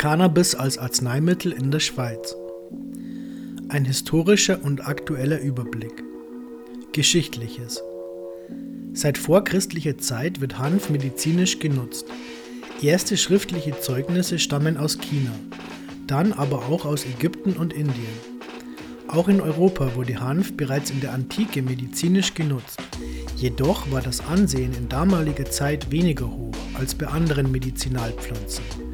Cannabis als Arzneimittel in der Schweiz. Ein historischer und aktueller Überblick. Geschichtliches. Seit vorchristlicher Zeit wird Hanf medizinisch genutzt. Erste schriftliche Zeugnisse stammen aus China, dann aber auch aus Ägypten und Indien. Auch in Europa wurde Hanf bereits in der Antike medizinisch genutzt. Jedoch war das Ansehen in damaliger Zeit weniger hoch als bei anderen Medizinalpflanzen.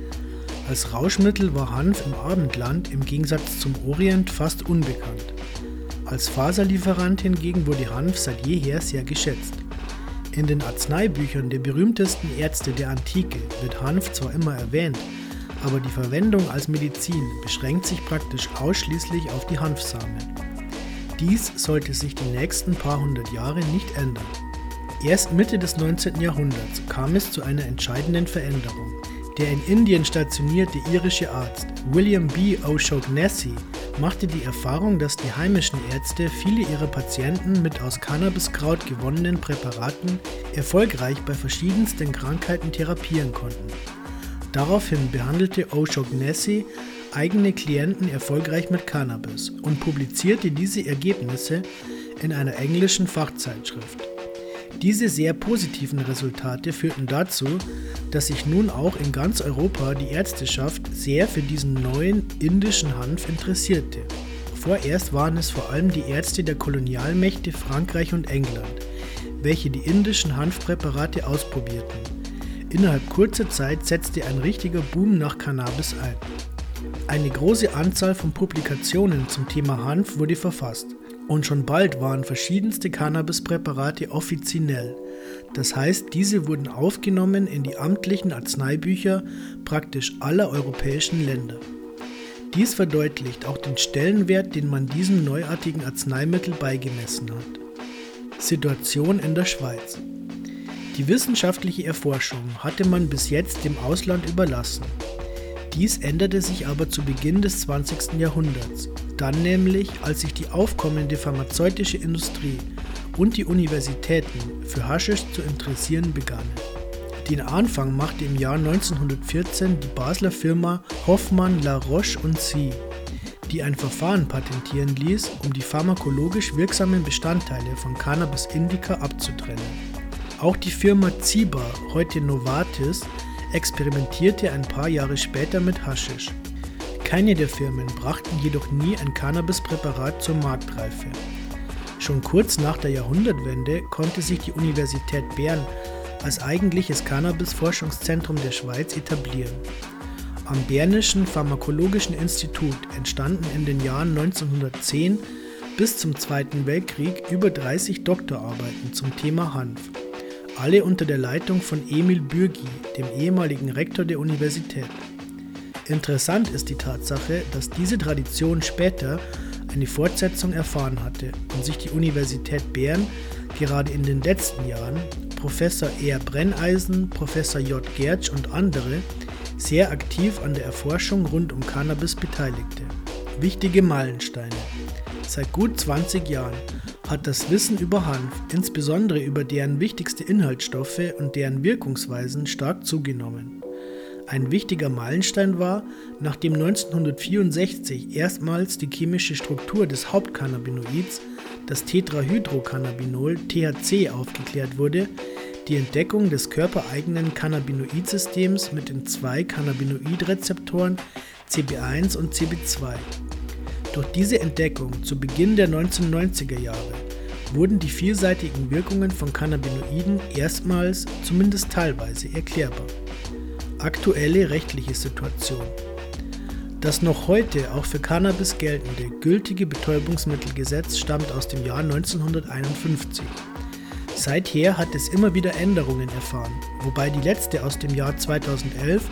Als Rauschmittel war Hanf im Abendland im Gegensatz zum Orient fast unbekannt. Als Faserlieferant hingegen wurde Hanf seit jeher sehr geschätzt. In den Arzneibüchern der berühmtesten Ärzte der Antike wird Hanf zwar immer erwähnt, aber die Verwendung als Medizin beschränkt sich praktisch ausschließlich auf die Hanfsamen. Dies sollte sich die nächsten paar hundert Jahre nicht ändern. Erst Mitte des 19. Jahrhunderts kam es zu einer entscheidenden Veränderung. Der in Indien stationierte irische Arzt William B. O'Shaughnessy machte die Erfahrung, dass die heimischen Ärzte viele ihrer Patienten mit aus Cannabiskraut gewonnenen Präparaten erfolgreich bei verschiedensten Krankheiten therapieren konnten. Daraufhin behandelte O'Shaughnessy eigene Klienten erfolgreich mit Cannabis und publizierte diese Ergebnisse in einer englischen Fachzeitschrift. Diese sehr positiven Resultate führten dazu, dass sich nun auch in ganz Europa die Ärzteschaft sehr für diesen neuen indischen Hanf interessierte. Vorerst waren es vor allem die Ärzte der Kolonialmächte Frankreich und England, welche die indischen Hanfpräparate ausprobierten. Innerhalb kurzer Zeit setzte ein richtiger Boom nach Cannabis ein. Eine große Anzahl von Publikationen zum Thema Hanf wurde verfasst. Und schon bald waren verschiedenste Cannabispräparate offiziell. Das heißt, diese wurden aufgenommen in die amtlichen Arzneibücher praktisch aller europäischen Länder. Dies verdeutlicht auch den Stellenwert, den man diesem neuartigen Arzneimittel beigemessen hat. Situation in der Schweiz. Die wissenschaftliche Erforschung hatte man bis jetzt dem Ausland überlassen. Dies änderte sich aber zu Beginn des 20. Jahrhunderts, dann nämlich, als sich die aufkommende pharmazeutische Industrie und die Universitäten für Haschisch zu interessieren begannen. Den Anfang machte im Jahr 1914 die Basler Firma Hoffmann La Roche und Cie, die ein Verfahren patentieren ließ, um die pharmakologisch wirksamen Bestandteile von Cannabis indica abzutrennen. Auch die Firma Ziba, heute Novartis, experimentierte ein paar Jahre später mit Haschisch. Keine der Firmen brachten jedoch nie ein Cannabispräparat zur Marktreife. Schon kurz nach der Jahrhundertwende konnte sich die Universität Bern als eigentliches Cannabis-Forschungszentrum der Schweiz etablieren. Am Bernischen Pharmakologischen Institut entstanden in den Jahren 1910 bis zum Zweiten Weltkrieg über 30 Doktorarbeiten zum Thema Hanf alle unter der Leitung von Emil Bürgi, dem ehemaligen Rektor der Universität. Interessant ist die Tatsache, dass diese Tradition später eine Fortsetzung erfahren hatte und sich die Universität Bern gerade in den letzten Jahren Professor E. Brenneisen, Professor J. Gertsch und andere sehr aktiv an der Erforschung rund um Cannabis beteiligte. Wichtige Meilensteine. Seit gut 20 Jahren hat das Wissen über Hanf, insbesondere über deren wichtigste Inhaltsstoffe und deren Wirkungsweisen, stark zugenommen. Ein wichtiger Meilenstein war, nachdem 1964 erstmals die chemische Struktur des Hauptcannabinoids, das Tetrahydrocannabinol THC, aufgeklärt wurde, die Entdeckung des körpereigenen Cannabinoidsystems mit den zwei Cannabinoidrezeptoren CB1 und CB2. Durch diese Entdeckung zu Beginn der 1990er Jahre wurden die vielseitigen Wirkungen von Cannabinoiden erstmals, zumindest teilweise, erklärbar. Aktuelle rechtliche Situation. Das noch heute auch für Cannabis geltende gültige Betäubungsmittelgesetz stammt aus dem Jahr 1951. Seither hat es immer wieder Änderungen erfahren, wobei die letzte aus dem Jahr 2011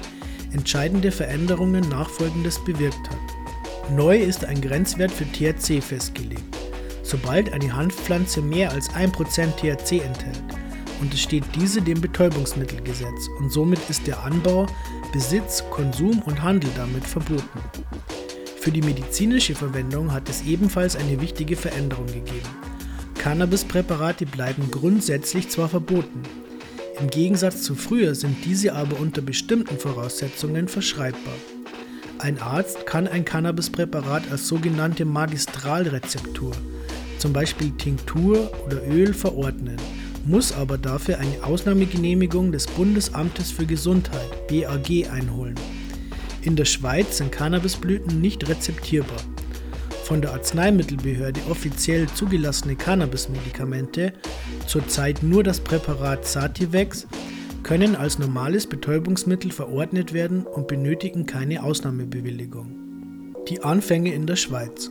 entscheidende Veränderungen nachfolgendes bewirkt hat. Neu ist ein Grenzwert für THC festgelegt. Sobald eine Hanfpflanze mehr als 1% THC enthält, untersteht diese dem Betäubungsmittelgesetz und somit ist der Anbau, Besitz, Konsum und Handel damit verboten. Für die medizinische Verwendung hat es ebenfalls eine wichtige Veränderung gegeben. Cannabispräparate bleiben grundsätzlich zwar verboten, im Gegensatz zu früher sind diese aber unter bestimmten Voraussetzungen verschreibbar. Ein Arzt kann ein Cannabispräparat als sogenannte Magistralrezeptur, zum Beispiel Tinktur oder Öl, verordnen, muss aber dafür eine Ausnahmegenehmigung des Bundesamtes für Gesundheit BAG einholen. In der Schweiz sind Cannabisblüten nicht rezeptierbar. Von der Arzneimittelbehörde offiziell zugelassene Cannabismedikamente, zurzeit nur das Präparat Sativex, können als normales Betäubungsmittel verordnet werden und benötigen keine Ausnahmebewilligung. Die Anfänge in der Schweiz.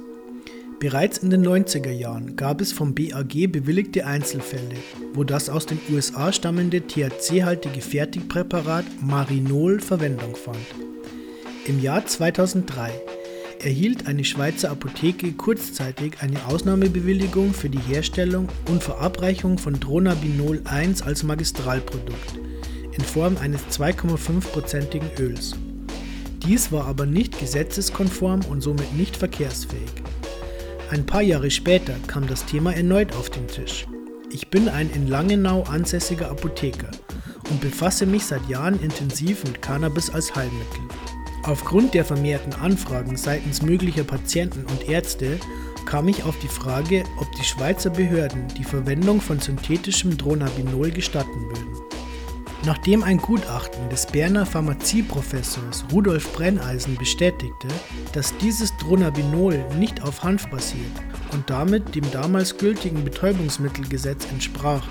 Bereits in den 90er Jahren gab es vom BAG bewilligte Einzelfälle, wo das aus den USA stammende THC-haltige Fertigpräparat Marinol Verwendung fand. Im Jahr 2003 erhielt eine Schweizer Apotheke kurzzeitig eine Ausnahmebewilligung für die Herstellung und Verabreichung von Dronabinol 1 als Magistralprodukt in Form eines 2,5%igen Öls. Dies war aber nicht gesetzeskonform und somit nicht verkehrsfähig. Ein paar Jahre später kam das Thema erneut auf den Tisch. Ich bin ein in Langenau ansässiger Apotheker und befasse mich seit Jahren intensiv mit Cannabis als Heilmittel. Aufgrund der vermehrten Anfragen seitens möglicher Patienten und Ärzte kam ich auf die Frage, ob die Schweizer Behörden die Verwendung von synthetischem Dronabinol gestatten würden. Nachdem ein Gutachten des Berner Pharmazieprofessors Rudolf Brenneisen bestätigte, dass dieses Dronabinol nicht auf Hanf basiert und damit dem damals gültigen Betäubungsmittelgesetz entsprach,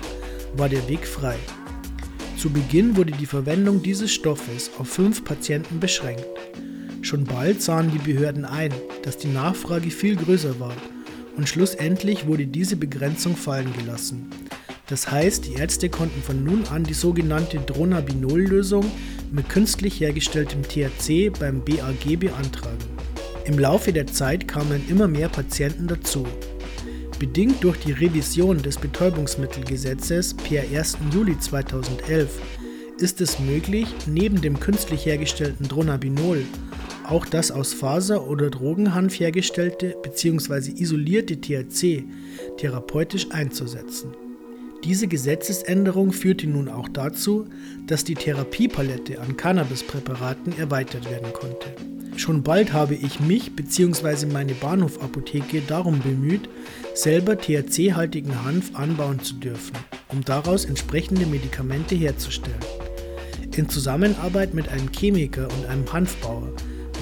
war der Weg frei. Zu Beginn wurde die Verwendung dieses Stoffes auf fünf Patienten beschränkt. Schon bald sahen die Behörden ein, dass die Nachfrage viel größer war und schlussendlich wurde diese Begrenzung fallen gelassen. Das heißt, die Ärzte konnten von nun an die sogenannte Dronabinol-Lösung mit künstlich hergestelltem THC beim BAG beantragen. Im Laufe der Zeit kamen immer mehr Patienten dazu, Bedingt durch die Revision des Betäubungsmittelgesetzes per 1. Juli 2011 ist es möglich, neben dem künstlich hergestellten Dronabinol auch das aus Faser oder Drogenhanf hergestellte bzw. isolierte THC therapeutisch einzusetzen. Diese Gesetzesänderung führte nun auch dazu, dass die Therapiepalette an Cannabispräparaten erweitert werden konnte. Schon bald habe ich mich bzw. meine Bahnhofapotheke darum bemüht, selber THC-haltigen Hanf anbauen zu dürfen, um daraus entsprechende Medikamente herzustellen. In Zusammenarbeit mit einem Chemiker und einem Hanfbauer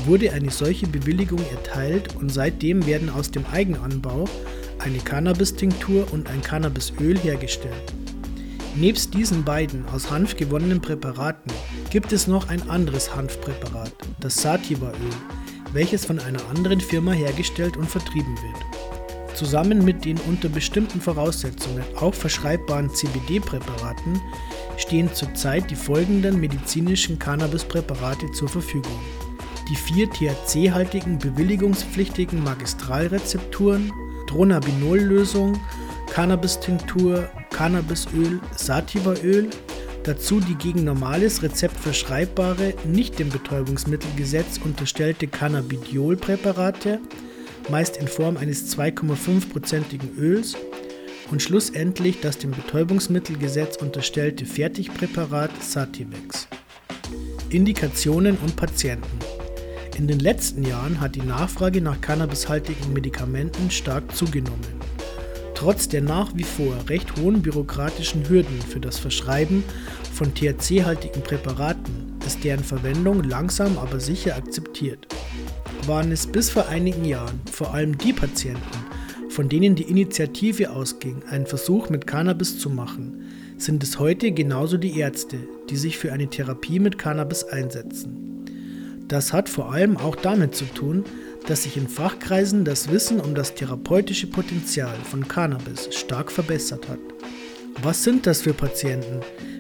wurde eine solche Bewilligung erteilt und seitdem werden aus dem Eigenanbau eine Cannabis-Tinktur und ein Cannabisöl hergestellt. Nebst diesen beiden aus Hanf gewonnenen Präparaten gibt es noch ein anderes Hanfpräparat, das Sativa-Öl, welches von einer anderen Firma hergestellt und vertrieben wird. Zusammen mit den unter bestimmten Voraussetzungen auch verschreibbaren CBD-Präparaten stehen zurzeit die folgenden medizinischen Cannabispräparate zur Verfügung. Die vier THC-haltigen bewilligungspflichtigen Magistralrezepturen, Dronabinol-Lösung, Cannabis-Tinktur, Cannabisöl, Sativaöl, dazu die gegen normales Rezept verschreibbare, nicht dem Betäubungsmittelgesetz unterstellte Cannabidiol-Präparate, meist in Form eines 2,5%igen Öls, und schlussendlich das dem Betäubungsmittelgesetz unterstellte Fertigpräparat Sativex. Indikationen und Patienten In den letzten Jahren hat die Nachfrage nach cannabishaltigen Medikamenten stark zugenommen. Trotz der nach wie vor recht hohen bürokratischen Hürden für das Verschreiben von THC-haltigen Präparaten ist deren Verwendung langsam aber sicher akzeptiert. Waren es bis vor einigen Jahren vor allem die Patienten, von denen die Initiative ausging, einen Versuch mit Cannabis zu machen, sind es heute genauso die Ärzte, die sich für eine Therapie mit Cannabis einsetzen. Das hat vor allem auch damit zu tun, dass sich in Fachkreisen das Wissen um das therapeutische Potenzial von Cannabis stark verbessert hat. Was sind das für Patienten,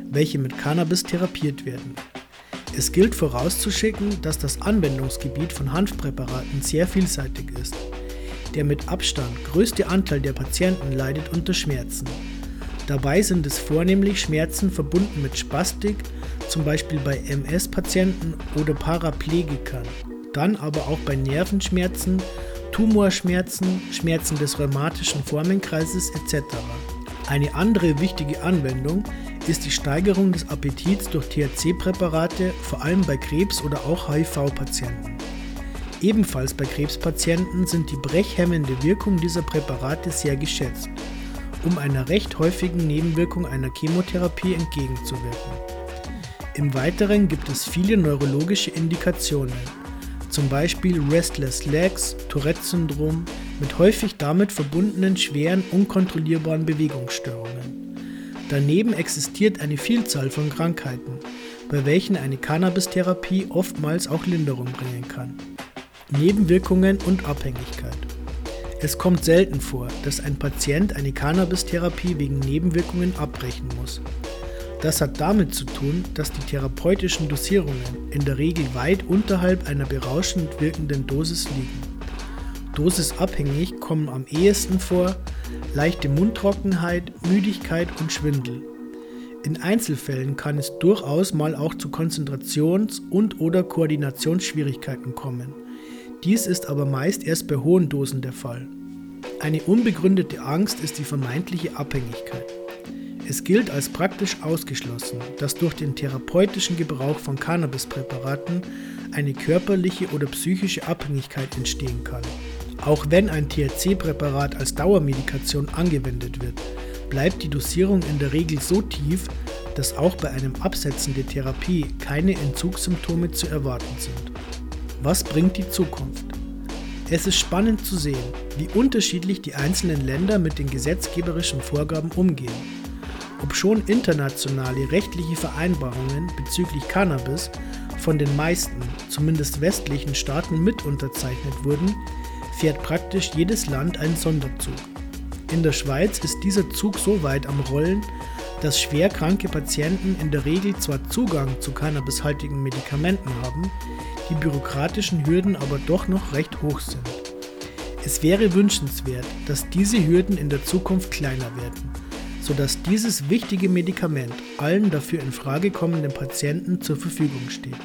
welche mit Cannabis therapiert werden? Es gilt vorauszuschicken, dass das Anwendungsgebiet von Hanfpräparaten sehr vielseitig ist. Der mit Abstand größte Anteil der Patienten leidet unter Schmerzen. Dabei sind es vornehmlich Schmerzen verbunden mit Spastik, zum Beispiel bei MS-Patienten oder Paraplegikern dann aber auch bei Nervenschmerzen, Tumorschmerzen, Schmerzen des rheumatischen Formenkreises etc. Eine andere wichtige Anwendung ist die Steigerung des Appetits durch THC-Präparate, vor allem bei Krebs- oder auch HIV-Patienten. Ebenfalls bei Krebspatienten sind die brechhemmende Wirkung dieser Präparate sehr geschätzt, um einer recht häufigen Nebenwirkung einer Chemotherapie entgegenzuwirken. Im Weiteren gibt es viele neurologische Indikationen, zum Beispiel Restless Legs, Tourette-Syndrom mit häufig damit verbundenen schweren, unkontrollierbaren Bewegungsstörungen. Daneben existiert eine Vielzahl von Krankheiten, bei welchen eine Cannabis-Therapie oftmals auch Linderung bringen kann. Nebenwirkungen und Abhängigkeit. Es kommt selten vor, dass ein Patient eine Cannabis-Therapie wegen Nebenwirkungen abbrechen muss. Das hat damit zu tun, dass die therapeutischen Dosierungen in der Regel weit unterhalb einer berauschend wirkenden Dosis liegen. Dosisabhängig kommen am ehesten vor leichte Mundtrockenheit, Müdigkeit und Schwindel. In Einzelfällen kann es durchaus mal auch zu Konzentrations- und/oder Koordinationsschwierigkeiten kommen. Dies ist aber meist erst bei hohen Dosen der Fall. Eine unbegründete Angst ist die vermeintliche Abhängigkeit. Es gilt als praktisch ausgeschlossen, dass durch den therapeutischen Gebrauch von Cannabispräparaten eine körperliche oder psychische Abhängigkeit entstehen kann. Auch wenn ein THC-Präparat als Dauermedikation angewendet wird, bleibt die Dosierung in der Regel so tief, dass auch bei einem Absetzen der Therapie keine Entzugssymptome zu erwarten sind. Was bringt die Zukunft? Es ist spannend zu sehen, wie unterschiedlich die einzelnen Länder mit den gesetzgeberischen Vorgaben umgehen. Obschon internationale rechtliche Vereinbarungen bezüglich Cannabis von den meisten, zumindest westlichen Staaten mit unterzeichnet wurden, fährt praktisch jedes Land einen Sonderzug. In der Schweiz ist dieser Zug so weit am Rollen, dass schwerkranke Patienten in der Regel zwar Zugang zu cannabishaltigen Medikamenten haben, die bürokratischen Hürden aber doch noch recht hoch sind. Es wäre wünschenswert, dass diese Hürden in der Zukunft kleiner werden sodass dieses wichtige Medikament allen dafür in Frage kommenden Patienten zur Verfügung steht.